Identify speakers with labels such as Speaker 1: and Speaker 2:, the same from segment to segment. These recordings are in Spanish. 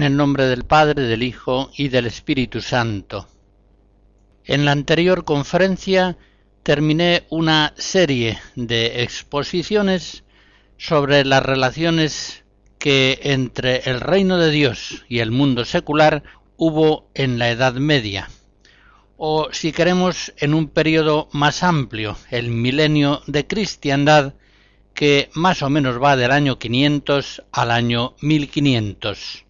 Speaker 1: En el nombre del Padre, del Hijo y del Espíritu Santo. En la anterior conferencia terminé una serie de exposiciones sobre las relaciones que entre el reino de Dios y el mundo secular hubo en la Edad Media, o si queremos en un periodo más amplio, el milenio de cristiandad, que más o menos va del año 500 al año 1500.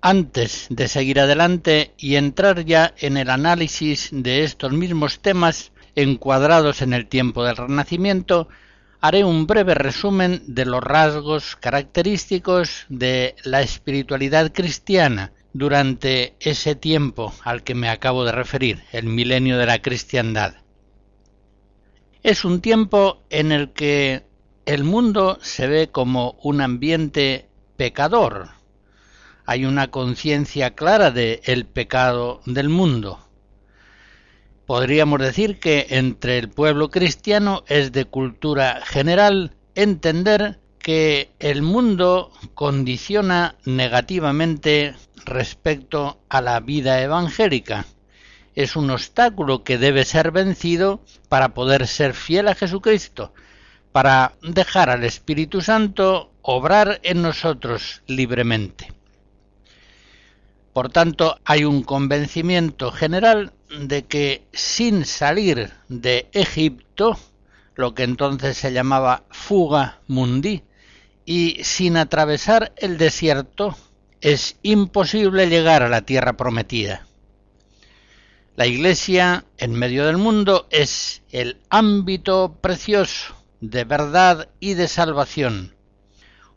Speaker 1: Antes de seguir adelante y entrar ya en el análisis de estos mismos temas encuadrados en el tiempo del Renacimiento, haré un breve resumen de los rasgos característicos de la espiritualidad cristiana durante ese tiempo al que me acabo de referir, el milenio de la cristiandad. Es un tiempo en el que el mundo se ve como un ambiente pecador, hay una conciencia clara de el pecado del mundo. Podríamos decir que entre el pueblo cristiano es de cultura general entender que el mundo condiciona negativamente respecto a la vida evangélica. Es un obstáculo que debe ser vencido para poder ser fiel a Jesucristo, para dejar al Espíritu Santo obrar en nosotros libremente. Por tanto, hay un convencimiento general de que sin salir de Egipto, lo que entonces se llamaba fuga mundi, y sin atravesar el desierto, es imposible llegar a la tierra prometida. La Iglesia en medio del mundo es el ámbito precioso de verdad y de salvación,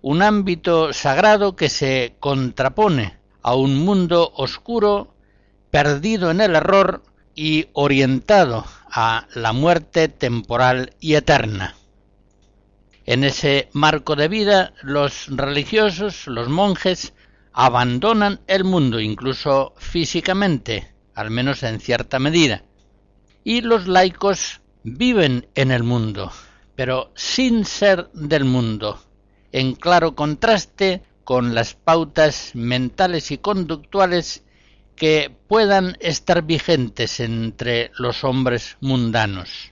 Speaker 1: un ámbito sagrado que se contrapone a un mundo oscuro, perdido en el error y orientado a la muerte temporal y eterna. En ese marco de vida, los religiosos, los monjes, abandonan el mundo, incluso físicamente, al menos en cierta medida, y los laicos viven en el mundo, pero sin ser del mundo, en claro contraste con las pautas mentales y conductuales que puedan estar vigentes entre los hombres mundanos.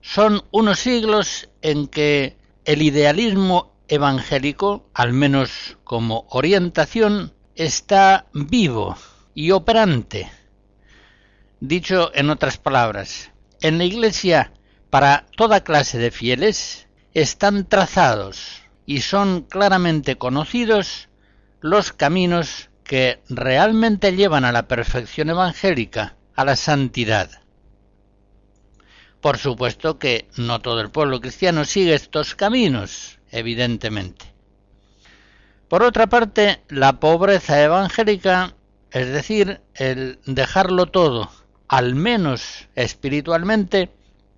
Speaker 1: Son unos siglos en que el idealismo evangélico, al menos como orientación, está vivo y operante. Dicho en otras palabras, en la Iglesia, para toda clase de fieles, están trazados y son claramente conocidos los caminos que realmente llevan a la perfección evangélica, a la santidad. Por supuesto que no todo el pueblo cristiano sigue estos caminos, evidentemente. Por otra parte, la pobreza evangélica, es decir, el dejarlo todo, al menos espiritualmente,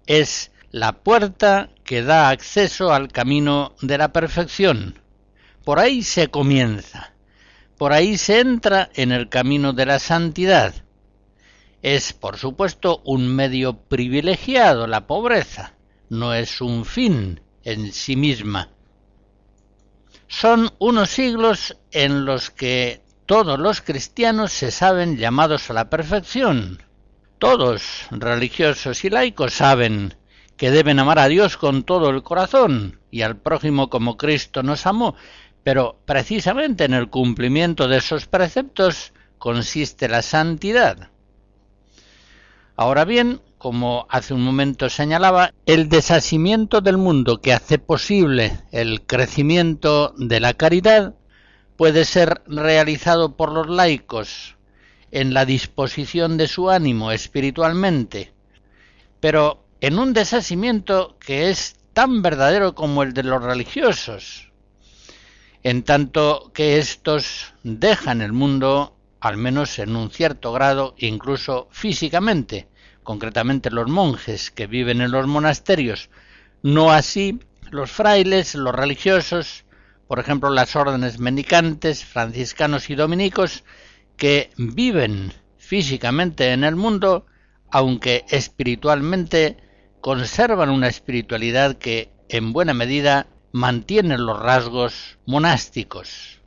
Speaker 1: es la puerta que da acceso al camino de la perfección. Por ahí se comienza, por ahí se entra en el camino de la santidad. Es, por supuesto, un medio privilegiado la pobreza, no es un fin en sí misma. Son unos siglos en los que todos los cristianos se saben llamados a la perfección. Todos, religiosos y laicos, saben que deben amar a Dios con todo el corazón y al prójimo como Cristo nos amó, pero precisamente en el cumplimiento de esos preceptos consiste la santidad. Ahora bien, como hace un momento señalaba, el desasimiento del mundo que hace posible el crecimiento de la caridad puede ser realizado por los laicos en la disposición de su ánimo espiritualmente, pero en un desasimiento que es tan verdadero como el de los religiosos, en tanto que éstos dejan el mundo, al menos en un cierto grado, incluso físicamente, concretamente los monjes que viven en los monasterios, no así los frailes, los religiosos, por ejemplo las órdenes mendicantes, franciscanos y dominicos, que viven físicamente en el mundo, aunque espiritualmente conservan una espiritualidad que en buena medida mantiene los rasgos monásticos.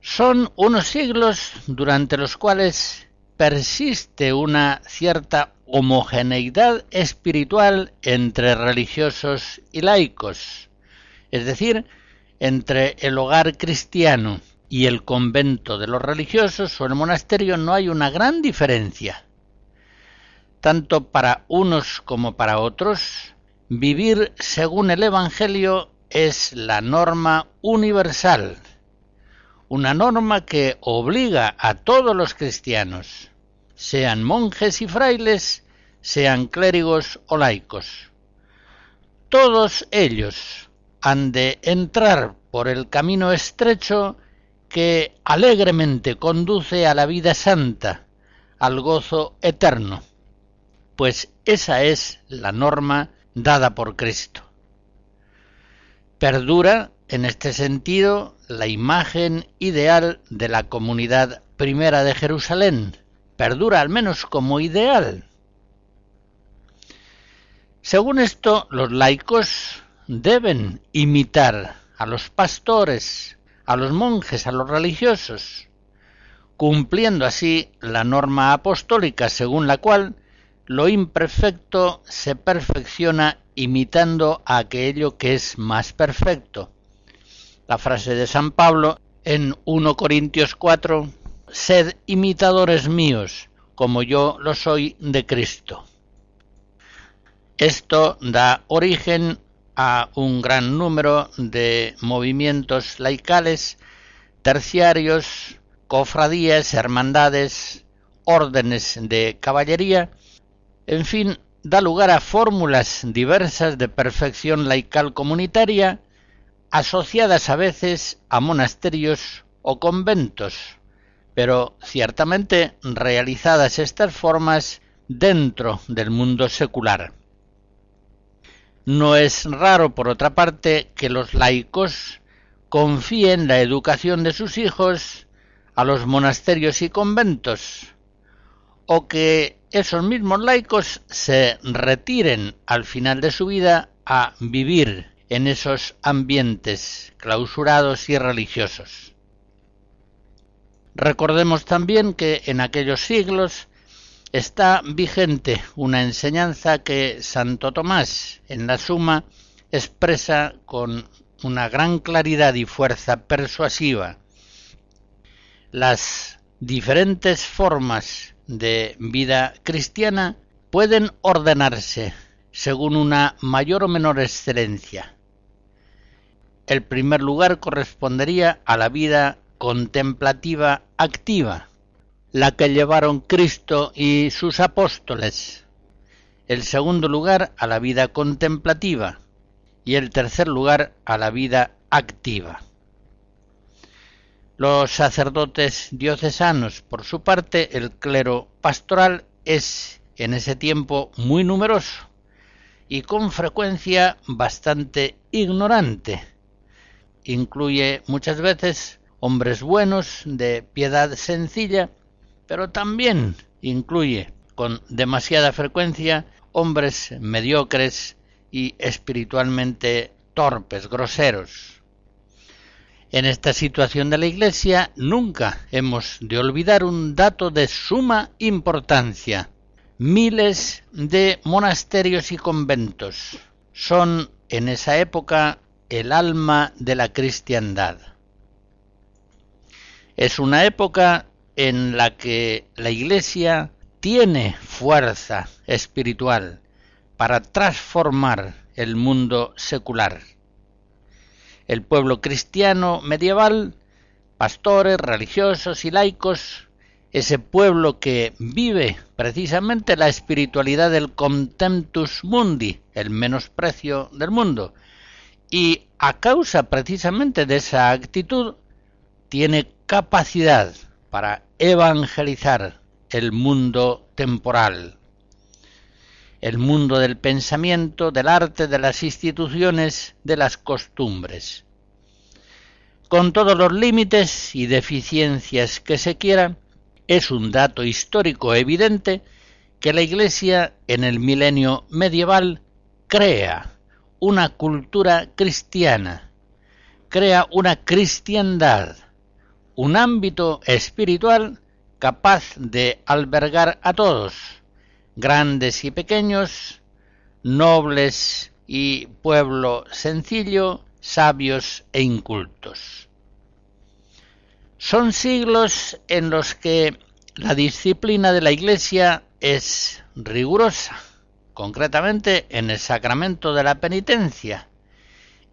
Speaker 1: Son unos siglos durante los cuales persiste una cierta homogeneidad espiritual entre religiosos y laicos, es decir, entre el hogar cristiano y el convento de los religiosos o el monasterio no hay una gran diferencia. Tanto para unos como para otros, vivir según el Evangelio es la norma universal una norma que obliga a todos los cristianos, sean monjes y frailes, sean clérigos o laicos. Todos ellos han de entrar por el camino estrecho que alegremente conduce a la vida santa, al gozo eterno, pues esa es la norma dada por Cristo. Perdura en este sentido la imagen ideal de la comunidad primera de Jerusalén, perdura al menos como ideal. Según esto, los laicos deben imitar a los pastores, a los monjes, a los religiosos, cumpliendo así la norma apostólica según la cual lo imperfecto se perfecciona imitando a aquello que es más perfecto la frase de San Pablo en 1 Corintios 4, sed imitadores míos, como yo lo soy de Cristo. Esto da origen a un gran número de movimientos laicales, terciarios, cofradías, hermandades, órdenes de caballería, en fin, da lugar a fórmulas diversas de perfección laical comunitaria asociadas a veces a monasterios o conventos, pero ciertamente realizadas estas formas dentro del mundo secular. No es raro, por otra parte, que los laicos confíen la educación de sus hijos a los monasterios y conventos, o que esos mismos laicos se retiren al final de su vida a vivir en esos ambientes clausurados y religiosos. Recordemos también que en aquellos siglos está vigente una enseñanza que Santo Tomás en la Suma expresa con una gran claridad y fuerza persuasiva. Las diferentes formas de vida cristiana pueden ordenarse según una mayor o menor excelencia. El primer lugar correspondería a la vida contemplativa activa, la que llevaron Cristo y sus apóstoles. El segundo lugar a la vida contemplativa y el tercer lugar a la vida activa. Los sacerdotes diocesanos, por su parte, el clero pastoral es en ese tiempo muy numeroso y con frecuencia bastante ignorante. Incluye muchas veces hombres buenos de piedad sencilla, pero también incluye con demasiada frecuencia hombres mediocres y espiritualmente torpes, groseros. En esta situación de la Iglesia nunca hemos de olvidar un dato de suma importancia miles de monasterios y conventos. Son en esa época el alma de la cristiandad. Es una época en la que la Iglesia tiene fuerza espiritual para transformar el mundo secular. El pueblo cristiano medieval, pastores, religiosos y laicos, ese pueblo que vive precisamente la espiritualidad del contemptus mundi, el menosprecio del mundo, y a causa precisamente de esa actitud tiene capacidad para evangelizar el mundo temporal, el mundo del pensamiento, del arte, de las instituciones, de las costumbres. Con todos los límites y deficiencias que se quieran, es un dato histórico evidente que la Iglesia en el milenio medieval crea una cultura cristiana, crea una cristiandad, un ámbito espiritual capaz de albergar a todos, grandes y pequeños, nobles y pueblo sencillo, sabios e incultos. Son siglos en los que la disciplina de la Iglesia es rigurosa, concretamente en el sacramento de la penitencia,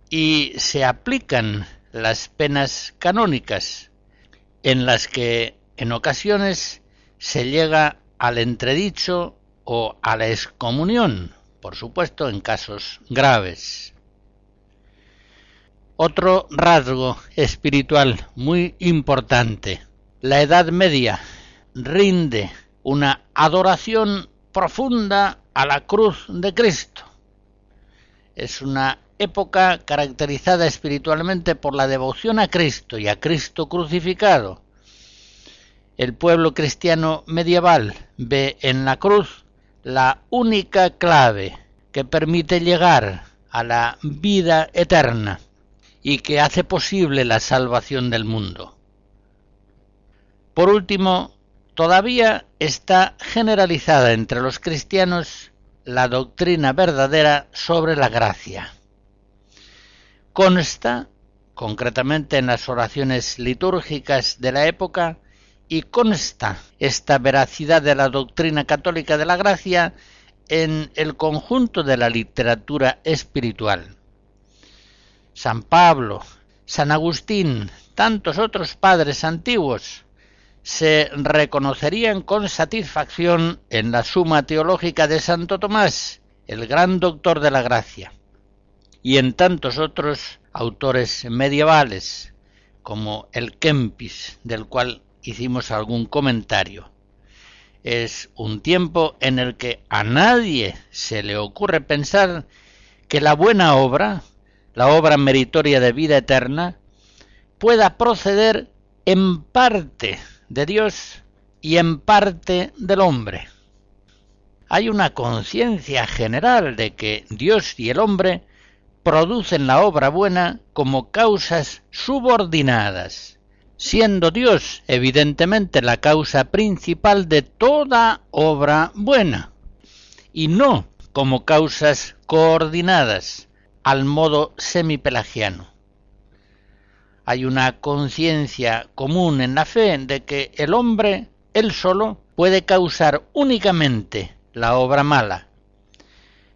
Speaker 1: y se aplican las penas canónicas, en las que en ocasiones se llega al entredicho o a la excomunión, por supuesto en casos graves. Otro rasgo espiritual muy importante, la Edad Media rinde una adoración profunda a la cruz de Cristo. Es una época caracterizada espiritualmente por la devoción a Cristo y a Cristo crucificado, el pueblo cristiano medieval ve en la cruz la única clave que permite llegar a la vida eterna y que hace posible la salvación del mundo. Por último, todavía está generalizada entre los cristianos la doctrina verdadera sobre la gracia. Consta, concretamente en las oraciones litúrgicas de la época, y consta esta veracidad de la doctrina católica de la gracia en el conjunto de la literatura espiritual. San Pablo, San Agustín, tantos otros padres antiguos se reconocerían con satisfacción en la suma teológica de Santo Tomás, el gran doctor de la gracia, y en tantos otros autores medievales, como el Kempis, del cual hicimos algún comentario. Es un tiempo en el que a nadie se le ocurre pensar que la buena obra, la obra meritoria de vida eterna, pueda proceder en parte de Dios y en parte del hombre. Hay una conciencia general de que Dios y el hombre producen la obra buena como causas subordinadas siendo Dios evidentemente la causa principal de toda obra buena, y no como causas coordinadas al modo semipelagiano. Hay una conciencia común en la fe de que el hombre, él solo, puede causar únicamente la obra mala,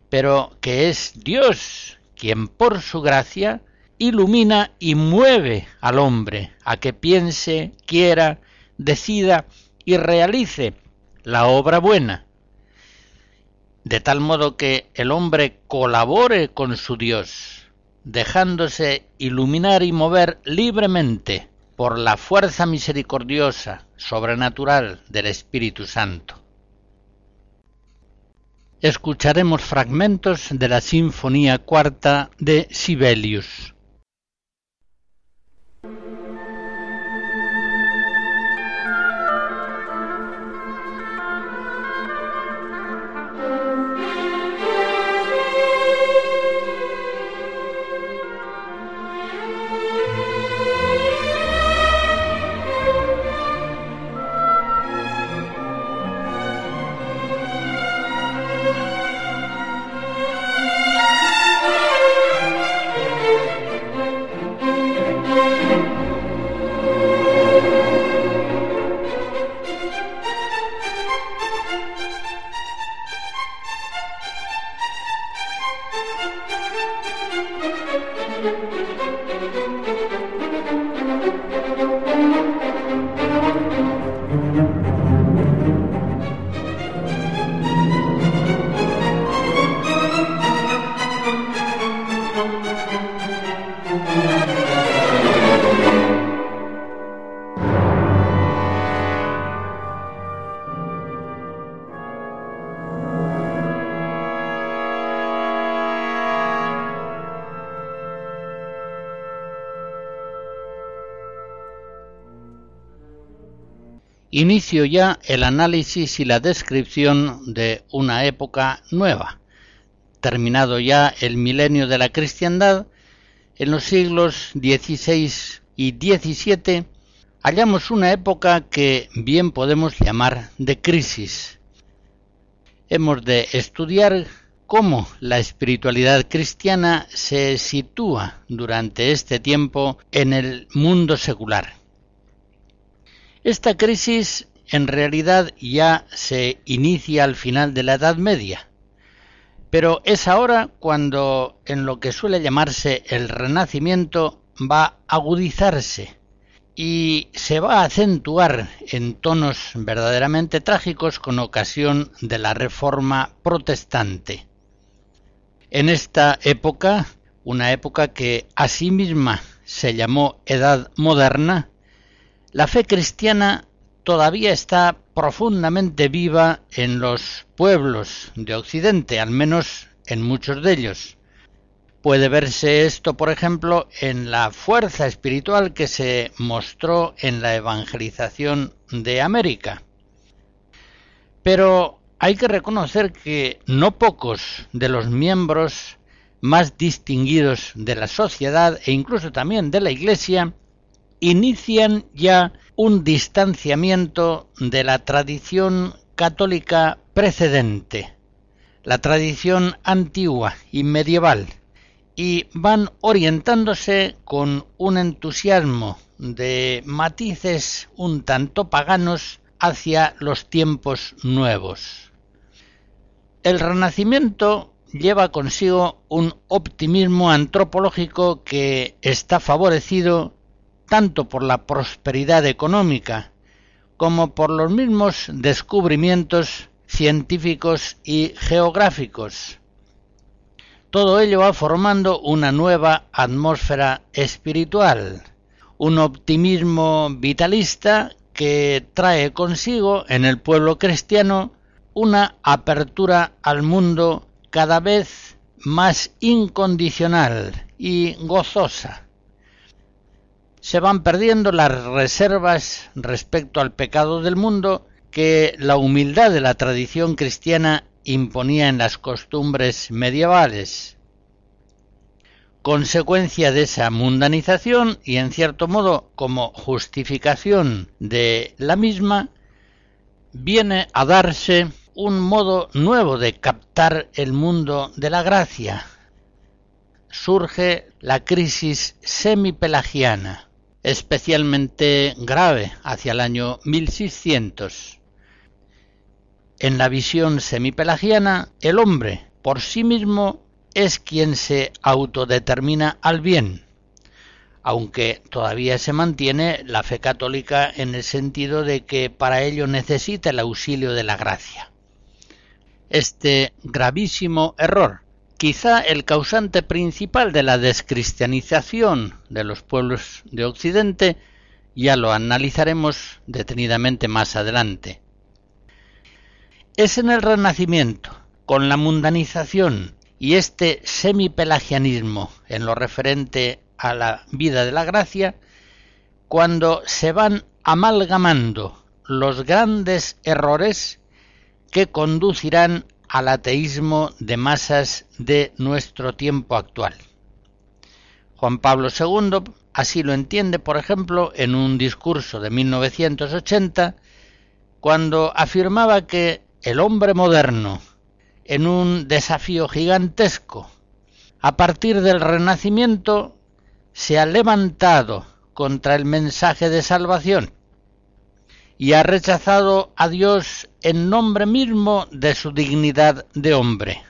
Speaker 1: pero que es Dios quien por su gracia ilumina y mueve al hombre a que piense, quiera, decida y realice la obra buena, de tal modo que el hombre colabore con su Dios, dejándose iluminar y mover libremente por la fuerza misericordiosa, sobrenatural del Espíritu Santo. Escucharemos fragmentos de la Sinfonía Cuarta de Sibelius. Inicio ya el análisis y la descripción de una época nueva. Terminado ya el milenio de la cristiandad, en los siglos XVI y XVII hallamos una época que bien podemos llamar de crisis. Hemos de estudiar cómo la espiritualidad cristiana se sitúa durante este tiempo en el mundo secular. Esta crisis en realidad ya se inicia al final de la Edad Media, pero es ahora cuando en lo que suele llamarse el Renacimiento va a agudizarse y se va a acentuar en tonos verdaderamente trágicos con ocasión de la Reforma Protestante. En esta época, una época que a sí misma se llamó Edad Moderna, la fe cristiana todavía está profundamente viva en los pueblos de Occidente, al menos en muchos de ellos. Puede verse esto, por ejemplo, en la fuerza espiritual que se mostró en la evangelización de América. Pero hay que reconocer que no pocos de los miembros más distinguidos de la sociedad e incluso también de la Iglesia inician ya un distanciamiento de la tradición católica precedente, la tradición antigua y medieval, y van orientándose con un entusiasmo de matices un tanto paganos hacia los tiempos nuevos. El Renacimiento lleva consigo un optimismo antropológico que está favorecido tanto por la prosperidad económica como por los mismos descubrimientos científicos y geográficos. Todo ello va formando una nueva atmósfera espiritual, un optimismo vitalista que trae consigo en el pueblo cristiano una apertura al mundo cada vez más incondicional y gozosa se van perdiendo las reservas respecto al pecado del mundo que la humildad de la tradición cristiana imponía en las costumbres medievales. Consecuencia de esa mundanización y en cierto modo como justificación de la misma, viene a darse un modo nuevo de captar el mundo de la gracia. Surge la crisis semipelagiana especialmente grave hacia el año 1600. En la visión semipelagiana, el hombre por sí mismo es quien se autodetermina al bien, aunque todavía se mantiene la fe católica en el sentido de que para ello necesita el auxilio de la gracia. Este gravísimo error quizá el causante principal de la descristianización de los pueblos de Occidente, ya lo analizaremos detenidamente más adelante. Es en el Renacimiento, con la mundanización y este semipelagianismo en lo referente a la vida de la gracia, cuando se van amalgamando los grandes errores que conducirán al ateísmo de masas de nuestro tiempo actual. Juan Pablo II así lo entiende, por ejemplo, en un discurso de 1980, cuando afirmaba que el hombre moderno, en un desafío gigantesco, a partir del Renacimiento, se ha levantado contra el mensaje de salvación y ha rechazado a Dios en nombre mismo de su dignidad de hombre.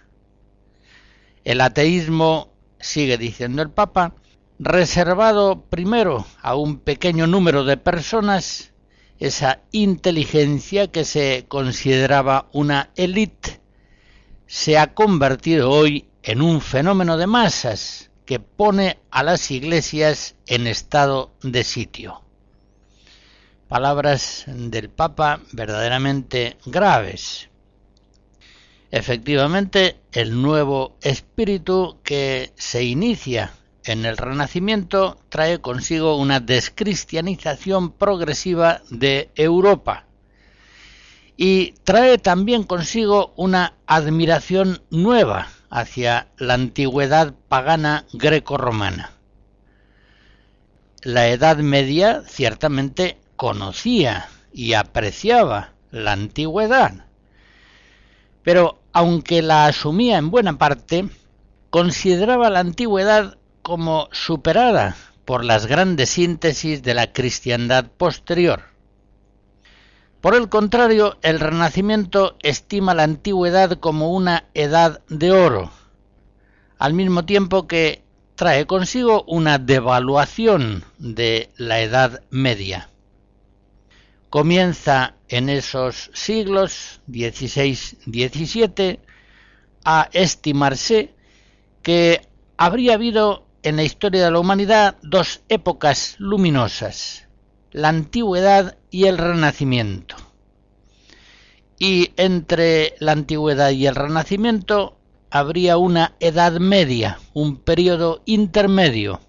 Speaker 1: El ateísmo, sigue diciendo el Papa, reservado primero a un pequeño número de personas, esa inteligencia que se consideraba una élite, se ha convertido hoy en un fenómeno de masas que pone a las iglesias en estado de sitio palabras del Papa verdaderamente graves. Efectivamente, el nuevo espíritu que se inicia en el Renacimiento trae consigo una descristianización progresiva de Europa, y trae también consigo una admiración nueva hacia la antigüedad pagana greco-romana. La Edad Media ciertamente conocía y apreciaba la antigüedad, pero aunque la asumía en buena parte, consideraba la antigüedad como superada por las grandes síntesis de la cristiandad posterior. Por el contrario, el Renacimiento estima la antigüedad como una edad de oro, al mismo tiempo que trae consigo una devaluación de la Edad Media. Comienza en esos siglos XVI-XVII a estimarse que habría habido en la historia de la humanidad dos épocas luminosas, la antigüedad y el renacimiento. Y entre la antigüedad y el renacimiento habría una edad media, un periodo intermedio,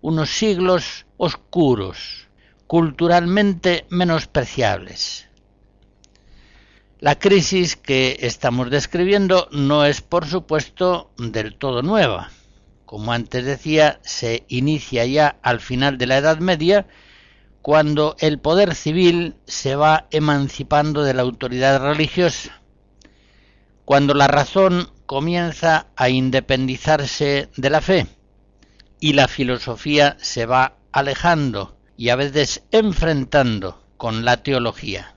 Speaker 1: unos siglos oscuros, culturalmente menospreciables. La crisis que estamos describiendo no es, por supuesto, del todo nueva. Como antes decía, se inicia ya al final de la Edad Media, cuando el poder civil se va emancipando de la autoridad religiosa, cuando la razón comienza a independizarse de la fe y la filosofía se va alejando y a veces enfrentando con la teología.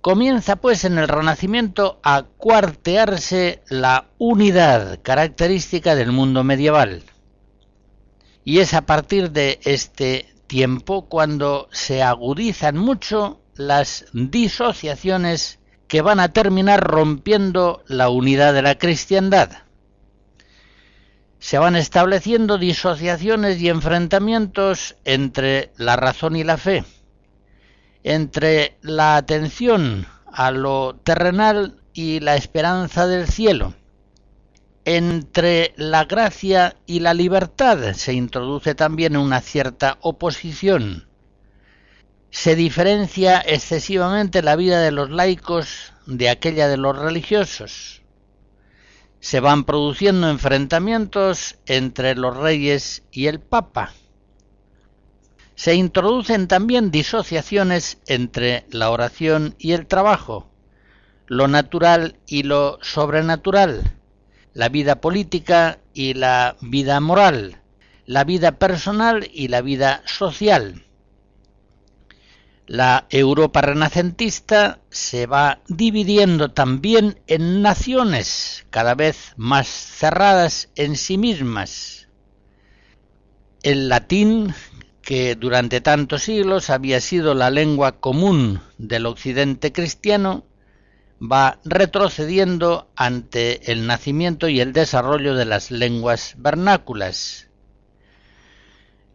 Speaker 1: Comienza pues en el Renacimiento a cuartearse la unidad característica del mundo medieval. Y es a partir de este tiempo cuando se agudizan mucho las disociaciones que van a terminar rompiendo la unidad de la cristiandad se van estableciendo disociaciones y enfrentamientos entre la razón y la fe, entre la atención a lo terrenal y la esperanza del cielo, entre la gracia y la libertad se introduce también una cierta oposición. Se diferencia excesivamente la vida de los laicos de aquella de los religiosos se van produciendo enfrentamientos entre los reyes y el papa. Se introducen también disociaciones entre la oración y el trabajo, lo natural y lo sobrenatural, la vida política y la vida moral, la vida personal y la vida social. La Europa renacentista se va dividiendo también en naciones cada vez más cerradas en sí mismas. El latín, que durante tantos siglos había sido la lengua común del occidente cristiano, va retrocediendo ante el nacimiento y el desarrollo de las lenguas vernáculas.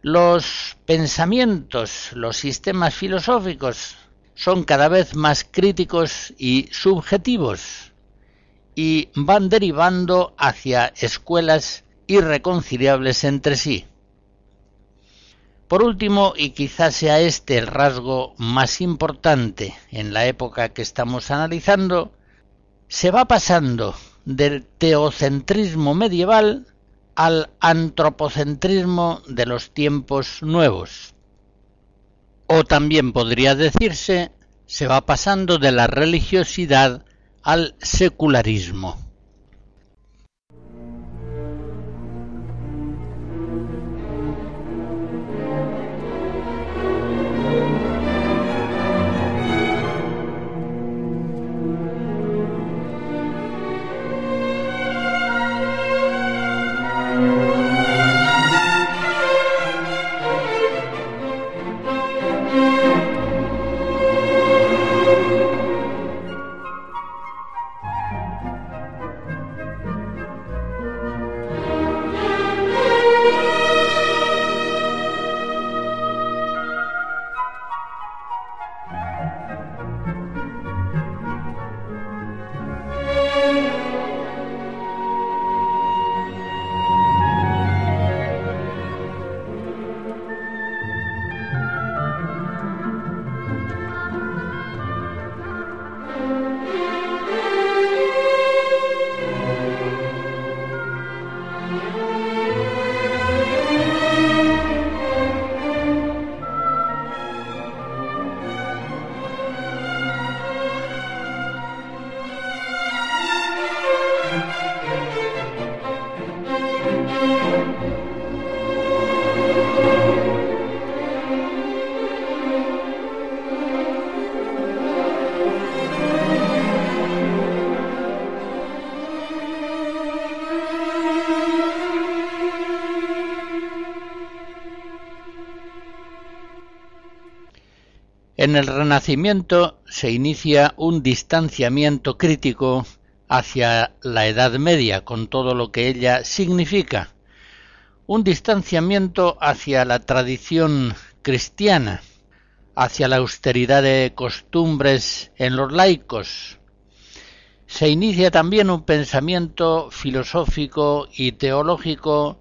Speaker 1: Los pensamientos, los sistemas filosóficos son cada vez más críticos y subjetivos y van derivando hacia escuelas irreconciliables entre sí. Por último, y quizás sea este el rasgo más importante en la época que estamos analizando, se va pasando del teocentrismo medieval al antropocentrismo de los tiempos nuevos. O también podría decirse, se va pasando de la religiosidad al secularismo. En el Renacimiento se inicia un distanciamiento crítico hacia la Edad Media, con todo lo que ella significa. Un distanciamiento hacia la tradición cristiana, hacia la austeridad de costumbres en los laicos. Se inicia también un pensamiento filosófico y teológico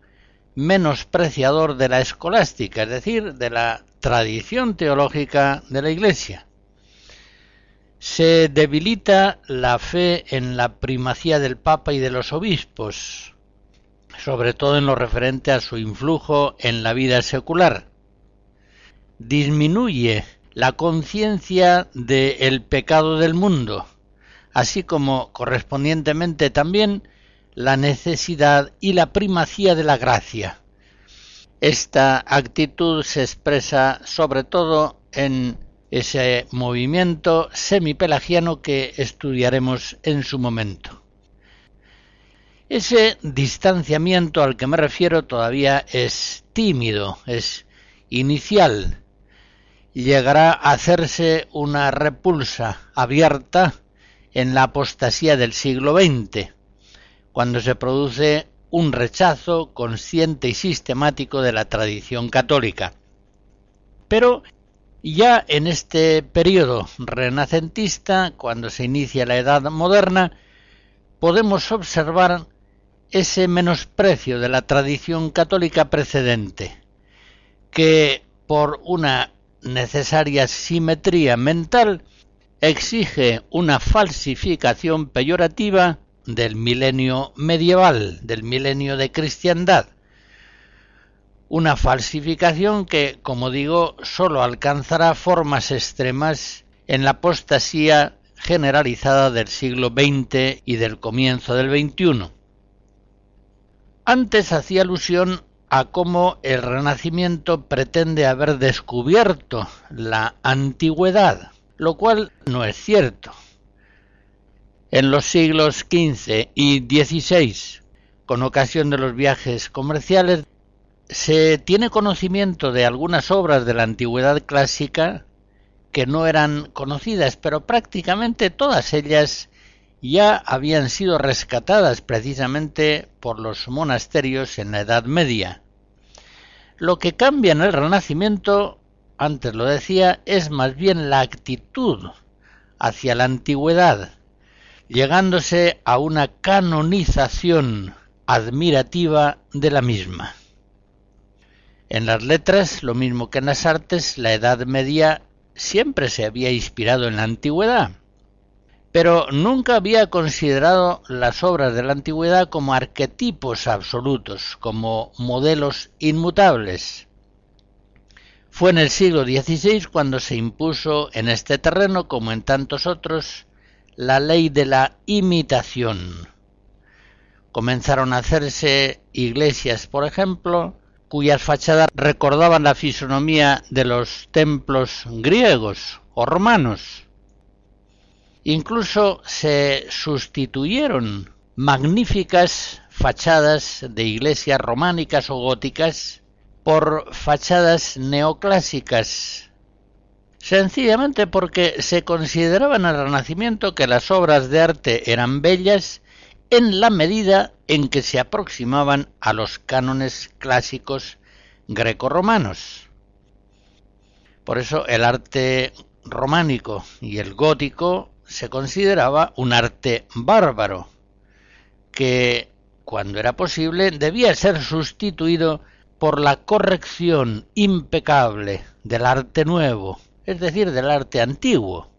Speaker 1: menospreciador de la escolástica, es decir, de la tradición teológica de la Iglesia. Se debilita la fe en la primacía del Papa y de los obispos, sobre todo en lo referente a su influjo en la vida secular. Disminuye la conciencia del pecado del mundo, así como correspondientemente también la necesidad y la primacía de la gracia. Esta actitud se expresa sobre todo en ese movimiento semipelagiano que estudiaremos en su momento. Ese distanciamiento al que me refiero todavía es tímido, es inicial. Llegará a hacerse una repulsa abierta en la apostasía del siglo XX, cuando se produce un rechazo consciente y sistemático de la tradición católica. Pero ya en este periodo renacentista, cuando se inicia la Edad Moderna, podemos observar ese menosprecio de la tradición católica precedente, que por una necesaria simetría mental exige una falsificación peyorativa del milenio medieval, del milenio de cristiandad, una falsificación que, como digo, sólo alcanzará formas extremas en la apostasía generalizada del siglo XX y del comienzo del XXI. Antes hacía alusión a cómo el Renacimiento pretende haber descubierto la antigüedad, lo cual no es cierto. En los siglos XV y XVI, con ocasión de los viajes comerciales, se tiene conocimiento de algunas obras de la antigüedad clásica que no eran conocidas, pero prácticamente todas ellas ya habían sido rescatadas precisamente por los monasterios en la Edad Media. Lo que cambia en el Renacimiento, antes lo decía, es más bien la actitud hacia la antigüedad, llegándose a una canonización admirativa de la misma. En las letras, lo mismo que en las artes, la Edad Media siempre se había inspirado en la antigüedad, pero nunca había considerado las obras de la antigüedad como arquetipos absolutos, como modelos inmutables. Fue en el siglo XVI cuando se impuso en este terreno, como en tantos otros, la ley de la imitación. Comenzaron a hacerse iglesias, por ejemplo, cuyas fachadas recordaban la fisonomía de los templos griegos o romanos. Incluso se sustituyeron magníficas fachadas de iglesias románicas o góticas por fachadas neoclásicas, sencillamente porque se consideraba en el Renacimiento que las obras de arte eran bellas en la medida en que se aproximaban a los cánones clásicos grecorromanos. Por eso el arte románico y el gótico se consideraba un arte bárbaro, que cuando era posible debía ser sustituido por la corrección impecable del arte nuevo, es decir, del arte antiguo.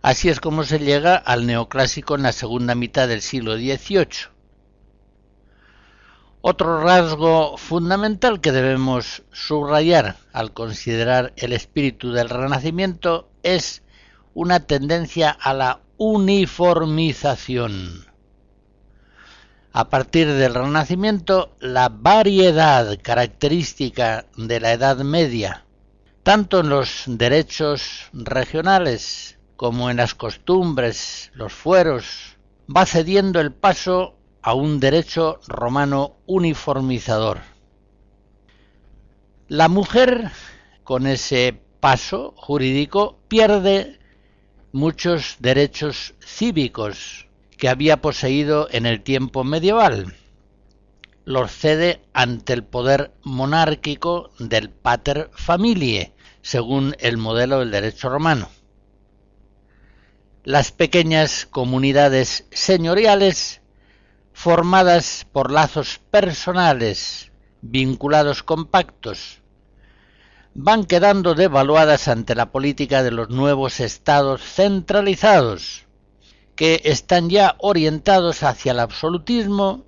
Speaker 1: Así es como se llega al neoclásico en la segunda mitad del siglo XVIII. Otro rasgo fundamental que debemos subrayar al considerar el espíritu del Renacimiento es una tendencia a la uniformización. A partir del Renacimiento, la variedad característica de la Edad Media, tanto en los derechos regionales como en las costumbres, los fueros, va cediendo el paso a un derecho romano uniformizador. La mujer, con ese paso jurídico pierde muchos derechos cívicos que había poseído en el tiempo medieval. Los cede ante el poder monárquico del pater familiae, según el modelo del derecho romano. Las pequeñas comunidades señoriales, formadas por lazos personales vinculados con pactos, van quedando devaluadas ante la política de los nuevos estados centralizados, que están ya orientados hacia el absolutismo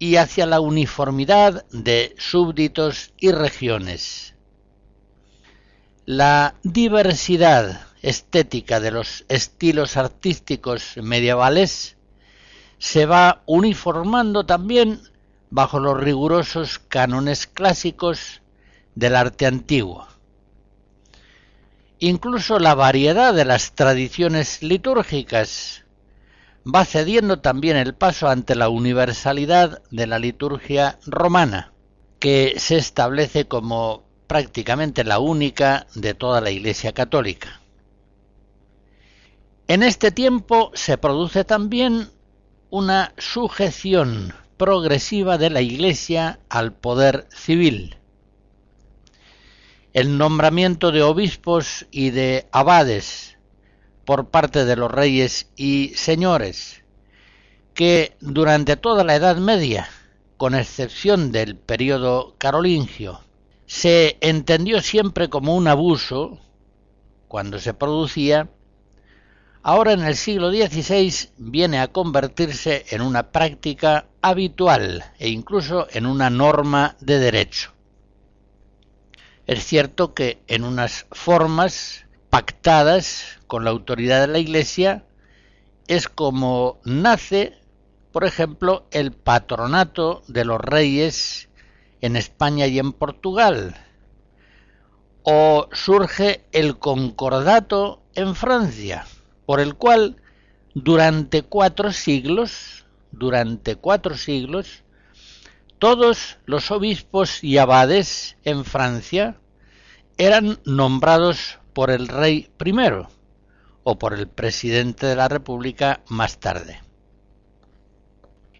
Speaker 1: y hacia la uniformidad de súbditos y regiones. La diversidad estética de los estilos artísticos medievales se va uniformando también bajo los rigurosos cánones clásicos del arte antiguo. Incluso la variedad de las tradiciones litúrgicas va cediendo también el paso ante la universalidad de la liturgia romana, que se establece como prácticamente la única de toda la Iglesia católica. En este tiempo se produce también una sujeción progresiva de la Iglesia al poder civil el nombramiento de obispos y de abades por parte de los reyes y señores, que durante toda la Edad Media, con excepción del periodo carolingio, se entendió siempre como un abuso cuando se producía, ahora en el siglo XVI viene a convertirse en una práctica habitual e incluso en una norma de derecho. Es cierto que en unas formas pactadas con la autoridad de la Iglesia es como nace, por ejemplo, el patronato de los reyes en España y en Portugal, o surge el concordato en Francia, por el cual durante cuatro siglos, durante cuatro siglos, todos los obispos y abades en Francia eran nombrados por el rey primero o por el presidente de la República más tarde.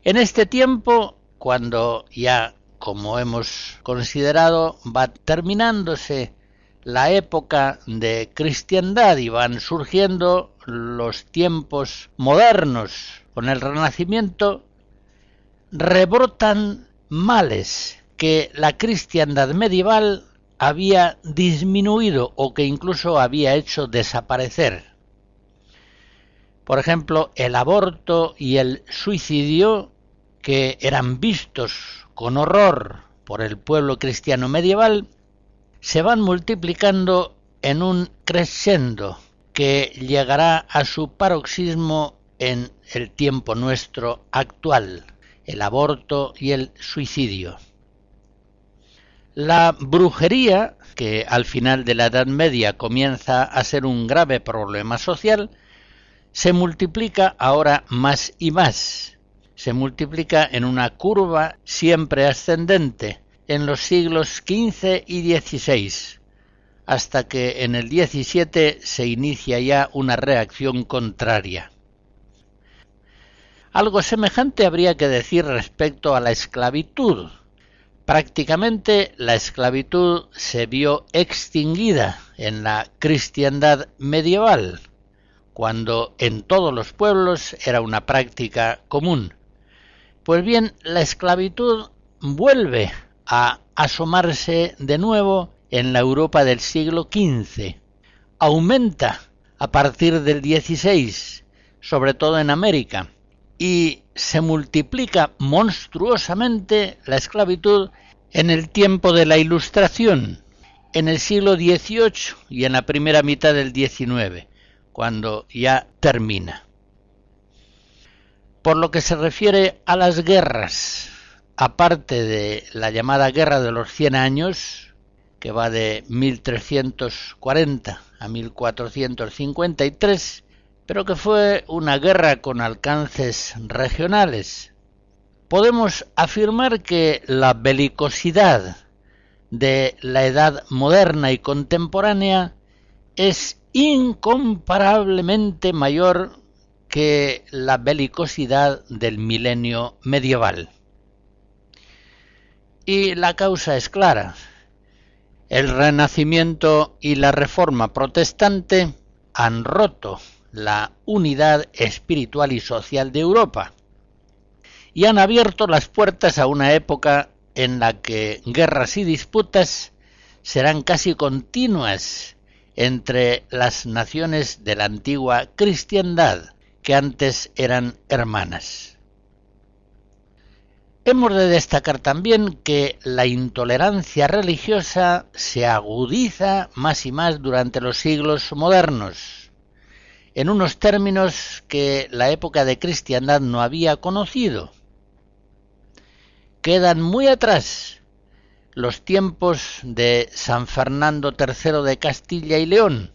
Speaker 1: En este tiempo, cuando ya, como hemos considerado, va terminándose la época de cristiandad y van surgiendo los tiempos modernos con el Renacimiento, rebrotan males que la cristiandad medieval había disminuido o que incluso había hecho desaparecer. Por ejemplo, el aborto y el suicidio, que eran vistos con horror por el pueblo cristiano medieval, se van multiplicando en un crescendo que llegará a su paroxismo en el tiempo nuestro actual el aborto y el suicidio. La brujería, que al final de la Edad Media comienza a ser un grave problema social, se multiplica ahora más y más. Se multiplica en una curva siempre ascendente en los siglos XV y XVI, hasta que en el XVII se inicia ya una reacción contraria. Algo semejante habría que decir respecto a la esclavitud. Prácticamente la esclavitud se vio extinguida en la cristiandad medieval, cuando en todos los pueblos era una práctica común. Pues bien, la esclavitud vuelve a asomarse de nuevo en la Europa del siglo XV. Aumenta a partir del XVI, sobre todo en América, y se multiplica monstruosamente la esclavitud en el tiempo de la Ilustración, en el siglo XVIII y en la primera mitad del XIX, cuando ya termina. Por lo que se refiere a las guerras, aparte de la llamada Guerra de los Cien Años, que va de 1340 a 1453, pero que fue una guerra con alcances regionales. Podemos afirmar que la belicosidad de la edad moderna y contemporánea es incomparablemente mayor que la belicosidad del milenio medieval. Y la causa es clara. El Renacimiento y la Reforma protestante han roto la unidad espiritual y social de Europa y han abierto las puertas a una época en la que guerras y disputas serán casi continuas entre las naciones de la antigua cristiandad que antes eran hermanas. Hemos de destacar también que la intolerancia religiosa se agudiza más y más durante los siglos modernos, en unos términos que la época de cristiandad no había conocido. Quedan muy atrás los tiempos de San Fernando III de Castilla y León,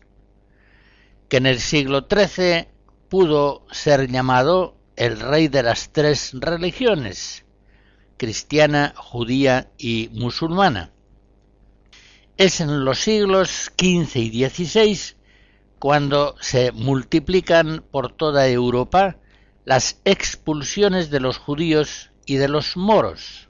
Speaker 1: que en el siglo XIII pudo ser llamado el rey de las tres religiones, cristiana, judía y musulmana. Es en los siglos XV y XVI cuando se multiplican por toda Europa las expulsiones de los judíos y de los moros.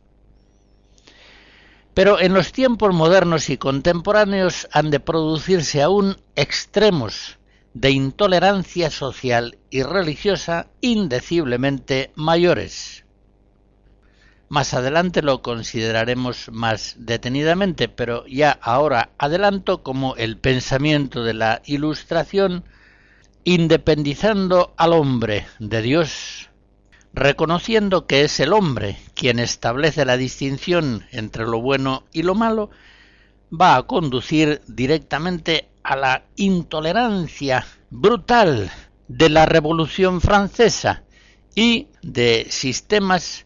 Speaker 1: Pero en los tiempos modernos y contemporáneos han de producirse aún extremos de intolerancia social y religiosa indeciblemente mayores. Más adelante lo consideraremos más detenidamente, pero ya ahora adelanto como el pensamiento de la Ilustración, independizando al hombre de Dios, reconociendo que es el hombre quien establece la distinción entre lo bueno y lo malo, va a conducir directamente a la intolerancia brutal de la Revolución Francesa y de sistemas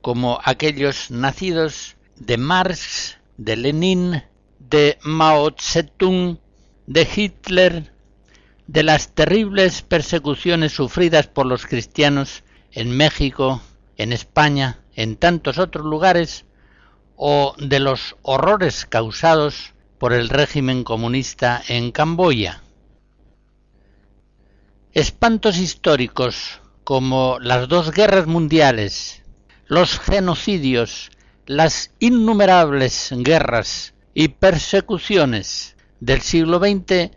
Speaker 1: como aquellos nacidos de Marx, de Lenin, de Mao Zedong, de Hitler, de las terribles persecuciones sufridas por los cristianos en México, en España, en tantos otros lugares, o de los horrores causados por el régimen comunista en Camboya. Espantos históricos como las dos guerras mundiales, los genocidios, las innumerables guerras y persecuciones del siglo XX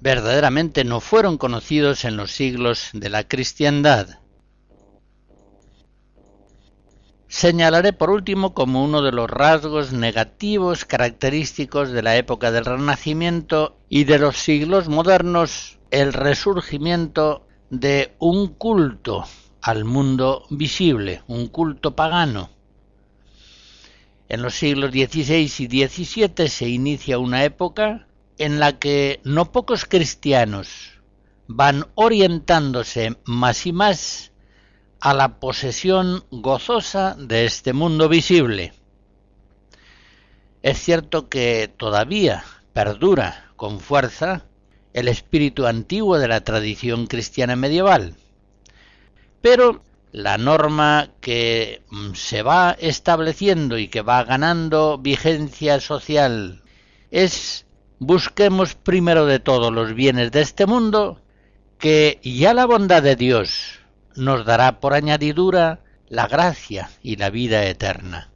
Speaker 1: verdaderamente no fueron conocidos en los siglos de la cristiandad. Señalaré por último como uno de los rasgos negativos característicos de la época del Renacimiento y de los siglos modernos el resurgimiento de un culto al mundo visible, un culto pagano. En los siglos XVI y XVII se inicia una época en la que no pocos cristianos van orientándose más y más a la posesión gozosa de este mundo visible. Es cierto que todavía perdura con fuerza el espíritu antiguo de la tradición cristiana medieval, pero la norma que se va estableciendo y que va ganando vigencia social es busquemos primero de todo los bienes de este mundo, que ya la bondad de Dios nos dará por añadidura la gracia y la vida eterna.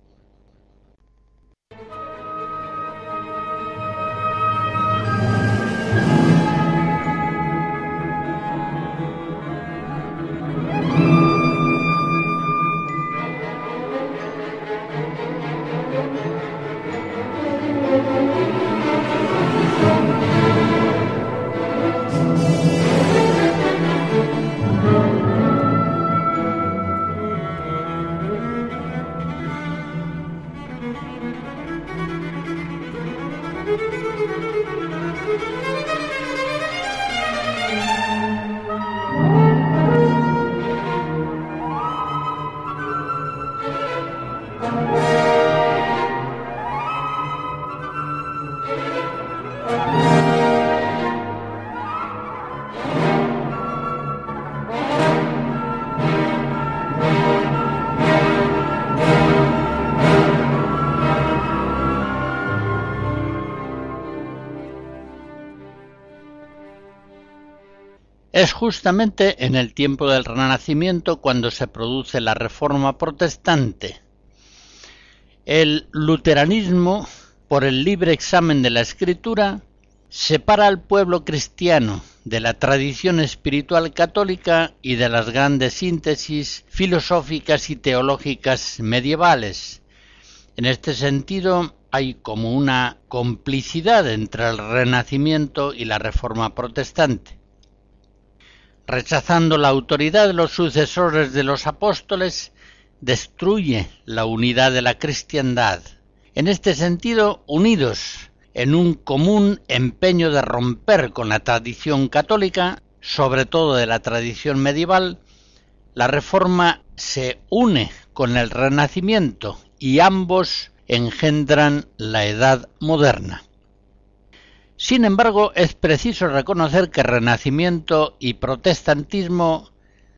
Speaker 1: Es justamente en el tiempo del Renacimiento cuando se produce la Reforma Protestante. El luteranismo, por el libre examen de la Escritura, separa al pueblo cristiano de la tradición espiritual católica y de las grandes síntesis filosóficas y teológicas medievales. En este sentido, hay como una complicidad entre el Renacimiento y la Reforma Protestante. Rechazando la autoridad de los sucesores de los apóstoles, destruye la unidad de la cristiandad. En este sentido, unidos en un común empeño de romper con la tradición católica, sobre todo de la tradición medieval, la Reforma se une con el Renacimiento y ambos engendran la Edad moderna. Sin embargo, es preciso reconocer que Renacimiento y protestantismo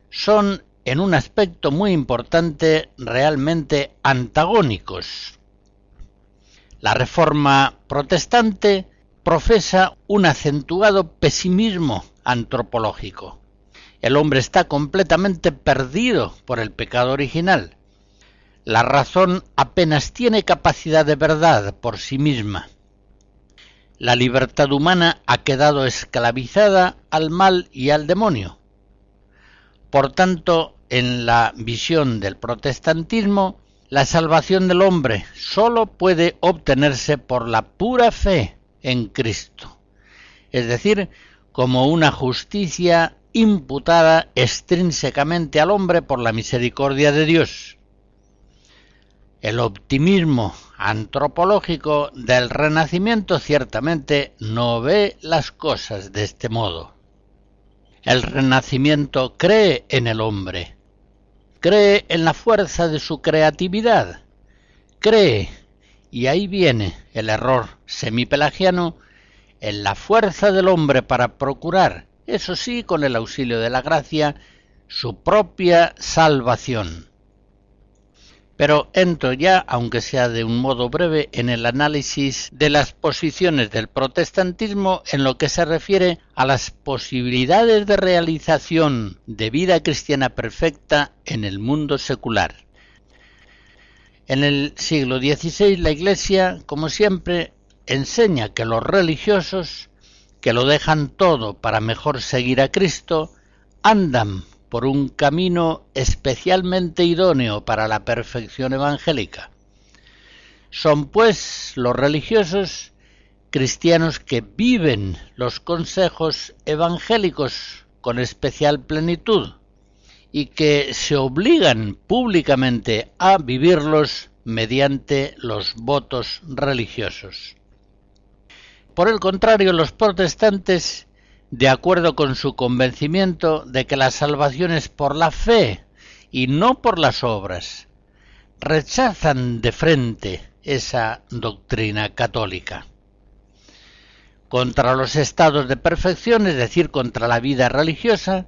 Speaker 1: son en un aspecto muy importante realmente antagónicos. La reforma protestante profesa un acentuado pesimismo antropológico. El hombre está completamente perdido por el pecado original. La razón apenas tiene capacidad de verdad por sí misma. La libertad humana ha quedado esclavizada al mal y al demonio. Por tanto, en la visión del protestantismo, la salvación del hombre sólo puede obtenerse por la pura fe en Cristo, es decir, como una justicia imputada extrínsecamente al hombre por la misericordia de Dios. El optimismo antropológico del Renacimiento ciertamente no ve las cosas de este modo. El Renacimiento cree en el hombre, cree en la fuerza de su creatividad, cree, y ahí viene el error semipelagiano, en la fuerza del hombre para procurar, eso sí, con el auxilio de la gracia, su propia salvación. Pero entro ya, aunque sea de un modo breve, en el análisis de las posiciones del protestantismo en lo que se refiere a las posibilidades de realización de vida cristiana perfecta en el mundo secular. En el siglo XVI la Iglesia, como siempre, enseña que los religiosos, que lo dejan todo para mejor seguir a Cristo, andan por un camino especialmente idóneo para la perfección evangélica. Son pues los religiosos cristianos que viven los consejos evangélicos con especial plenitud y que se obligan públicamente a vivirlos mediante los votos religiosos. Por el contrario, los protestantes de acuerdo con su convencimiento de que la salvación es por la fe y no por las obras, rechazan de frente esa doctrina católica. Contra los estados de perfección, es decir, contra la vida religiosa,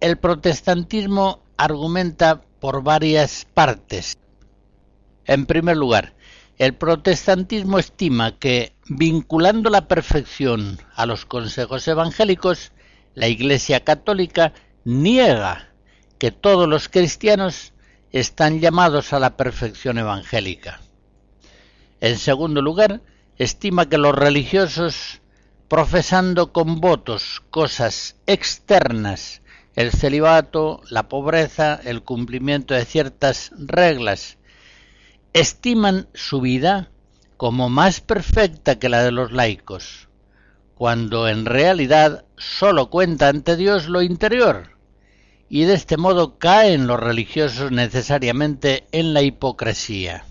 Speaker 1: el protestantismo argumenta por varias partes. En primer lugar, el protestantismo estima que, vinculando la perfección a los consejos evangélicos, la Iglesia Católica niega que todos los cristianos están llamados a la perfección evangélica. En segundo lugar, estima que los religiosos, profesando con votos cosas externas, el celibato, la pobreza, el cumplimiento de ciertas reglas, estiman su vida como más perfecta que la de los laicos, cuando en realidad sólo cuenta ante Dios lo interior, y de este modo caen los religiosos necesariamente en la hipocresía.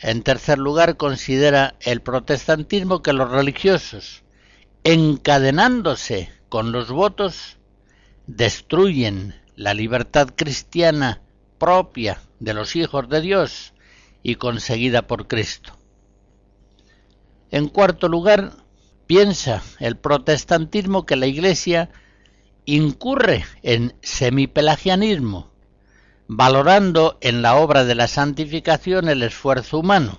Speaker 1: En tercer lugar, considera el protestantismo que los religiosos, encadenándose con los votos, destruyen la libertad cristiana propia de los hijos de Dios y conseguida por Cristo. En cuarto lugar, piensa el protestantismo que la Iglesia incurre en semipelagianismo, valorando en la obra de la santificación el esfuerzo humano,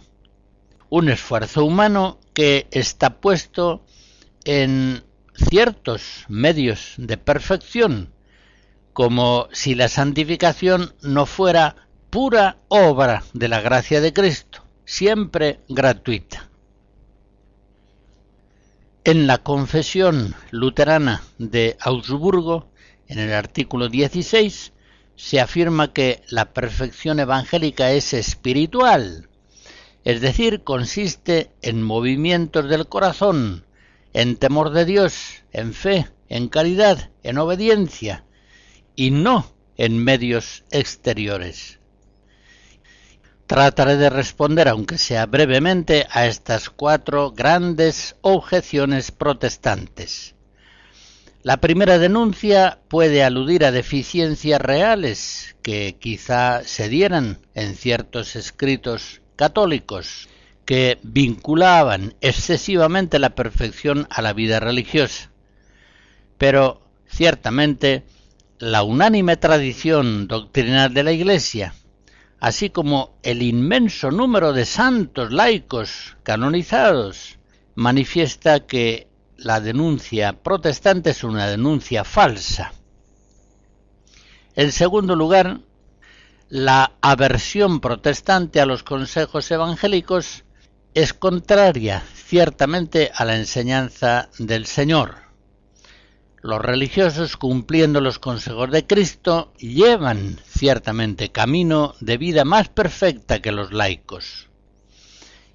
Speaker 1: un esfuerzo humano que está puesto en ciertos medios de perfección, como si la santificación no fuera pura obra de la gracia de Cristo, siempre gratuita. En la confesión luterana de Augsburgo, en el artículo 16, se afirma que la perfección evangélica es espiritual, es decir, consiste en movimientos del corazón, en temor de Dios, en fe, en caridad, en obediencia, y no en medios exteriores. Trataré de responder, aunque sea brevemente, a estas cuatro grandes objeciones protestantes. La primera denuncia puede aludir a deficiencias reales que quizá se dieran en ciertos escritos católicos que vinculaban excesivamente la perfección a la vida religiosa. Pero ciertamente la unánime tradición doctrinal de la Iglesia, así como el inmenso número de santos laicos canonizados, manifiesta que la denuncia protestante es una denuncia falsa. En segundo lugar, la aversión protestante a los consejos evangélicos es contraria ciertamente a la enseñanza del Señor los religiosos, cumpliendo los consejos de Cristo, llevan ciertamente camino de vida más perfecta que los laicos.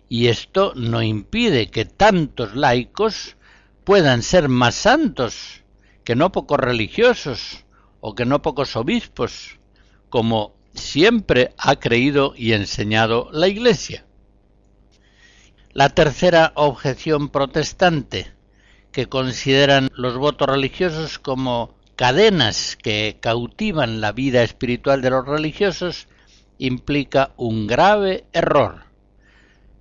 Speaker 1: Y esto no impide que tantos laicos puedan ser más santos que no pocos religiosos o que no pocos obispos, como siempre ha creído y enseñado la Iglesia. La tercera objeción protestante que consideran los votos religiosos como cadenas que cautivan la vida espiritual de los religiosos implica un grave error,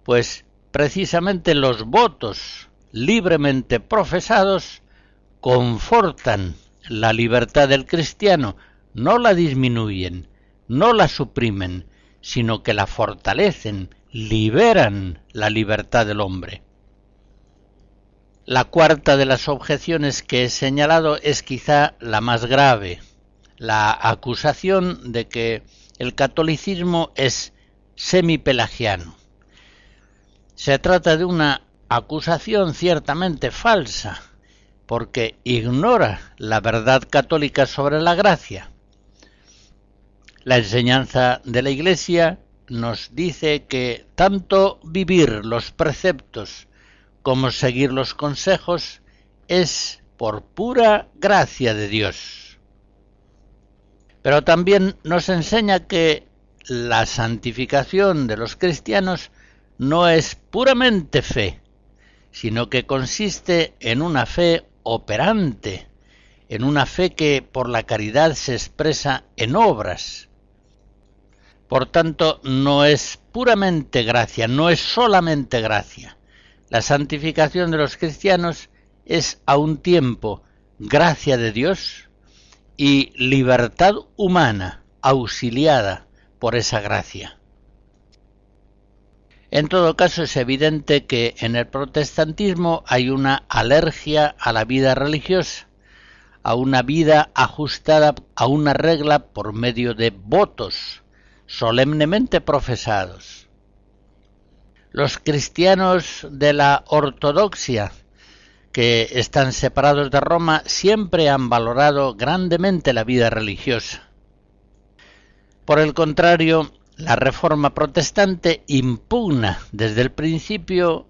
Speaker 1: pues precisamente los votos libremente profesados confortan la libertad del cristiano, no la disminuyen, no la suprimen, sino que la fortalecen, liberan la libertad del hombre. La cuarta de las objeciones que he señalado es quizá la más grave, la acusación de que el catolicismo es semipelagiano. Se trata de una acusación ciertamente falsa, porque ignora la verdad católica sobre la gracia. La enseñanza de la Iglesia nos dice que tanto vivir los preceptos como seguir los consejos es por pura gracia de Dios. Pero también nos enseña que la santificación de los cristianos no es puramente fe, sino que consiste en una fe operante, en una fe que por la caridad se expresa en obras. Por tanto, no es puramente gracia, no es solamente gracia, la santificación de los cristianos es a un tiempo gracia de Dios y libertad humana auxiliada por esa gracia. En todo caso es evidente que en el protestantismo hay una alergia a la vida religiosa, a una vida ajustada a una regla por medio de votos solemnemente profesados los cristianos de la ortodoxia que están separados de Roma siempre han valorado grandemente la vida religiosa. Por el contrario, la reforma protestante impugna desde el principio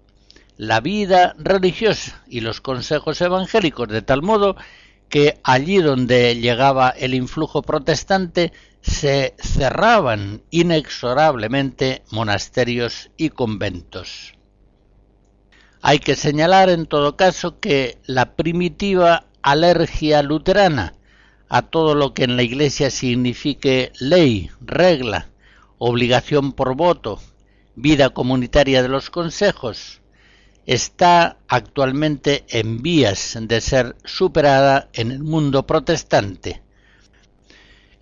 Speaker 1: la vida religiosa y los consejos evangélicos de tal modo que allí donde llegaba el influjo protestante se cerraban inexorablemente monasterios y conventos. Hay que señalar en todo caso que la primitiva alergia luterana a todo lo que en la Iglesia signifique ley, regla, obligación por voto, vida comunitaria de los consejos, está actualmente en vías de ser superada en el mundo protestante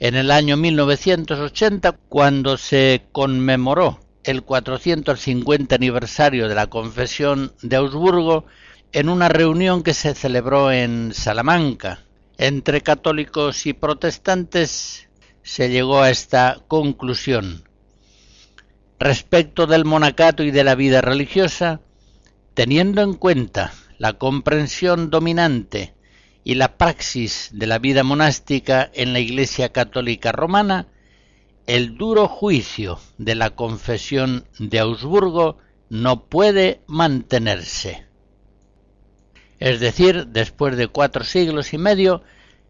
Speaker 1: en el año 1980, cuando se conmemoró el 450 aniversario de la Confesión de Augsburgo, en una reunión que se celebró en Salamanca entre católicos y protestantes se llegó a esta conclusión. Respecto del monacato y de la vida religiosa, teniendo en cuenta la comprensión dominante y la praxis de la vida monástica en la Iglesia Católica Romana, el duro juicio de la confesión de Augsburgo no puede mantenerse. Es decir, después de cuatro siglos y medio,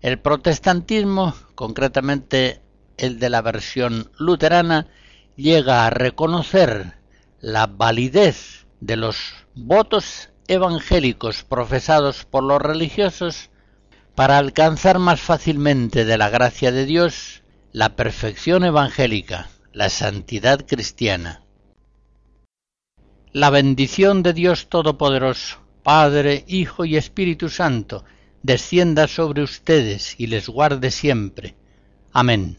Speaker 1: el protestantismo, concretamente el de la versión luterana, llega a reconocer la validez de los votos evangélicos profesados por los religiosos para alcanzar más fácilmente de la gracia de Dios la perfección evangélica, la santidad cristiana. La bendición de Dios Todopoderoso, Padre, Hijo y Espíritu Santo, descienda sobre ustedes y les guarde siempre. Amén.